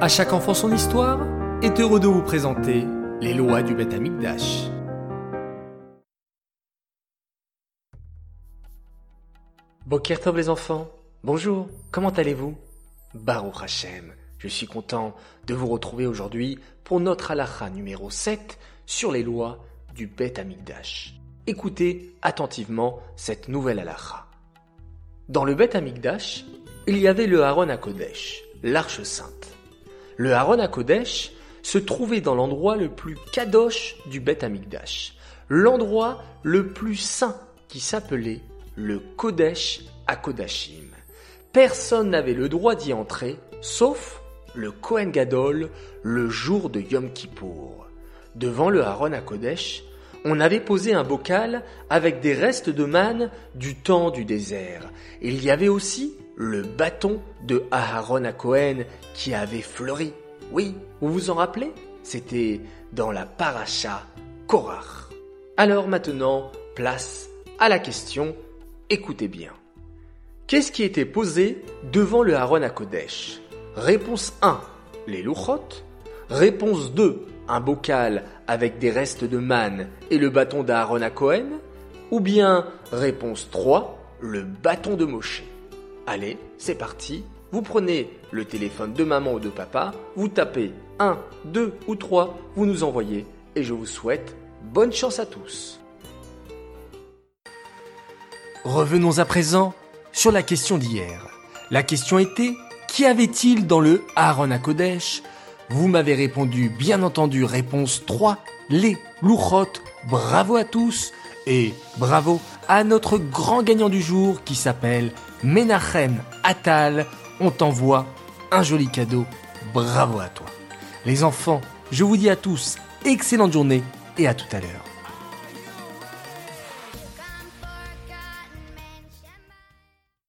À chaque enfant son histoire est heureux de vous présenter les lois du Beth Amikdash. Boker Tov les enfants, bonjour, comment allez-vous? Baruch Hashem, je suis content de vous retrouver aujourd'hui pour notre halakha numéro 7 sur les lois du Beth Amikdash. Écoutez attentivement cette nouvelle halakha. Dans le Beth Amikdash, il y avait le Haron à Kodesh, l'arche sainte. Le Haron à Kodesh se trouvait dans l'endroit le plus kadosh du Beth Amikdash, l'endroit le plus saint qui s'appelait le Kodesh à Kodashim. Personne n'avait le droit d'y entrer, sauf le Kohen Gadol le jour de Yom Kippour. Devant le Haron à Kodesh, on avait posé un bocal avec des restes de manne du temps du désert. Il y avait aussi le bâton de Aharon à Cohen qui avait fleuri. Oui, vous vous en rappelez? C'était dans la paracha Korach. Alors maintenant, place à la question, écoutez bien. Qu'est-ce qui était posé devant le Haron à Kodesh Réponse 1, les louchot. Réponse 2, un bocal avec des restes de manne et le bâton d'Aaron à Cohen Ou bien réponse 3, le bâton de Moshe Allez, c'est parti, vous prenez le téléphone de maman ou de papa, vous tapez 1, 2 ou 3, vous nous envoyez et je vous souhaite bonne chance à tous. Revenons à présent sur la question d'hier. La question était Qu'y avait-il dans le Aaron à Kodesh vous m'avez répondu, bien entendu, réponse 3, les louchotes. Bravo à tous et bravo à notre grand gagnant du jour qui s'appelle Menachem Attal. On t'envoie un joli cadeau. Bravo à toi. Les enfants, je vous dis à tous, excellente journée et à tout à l'heure.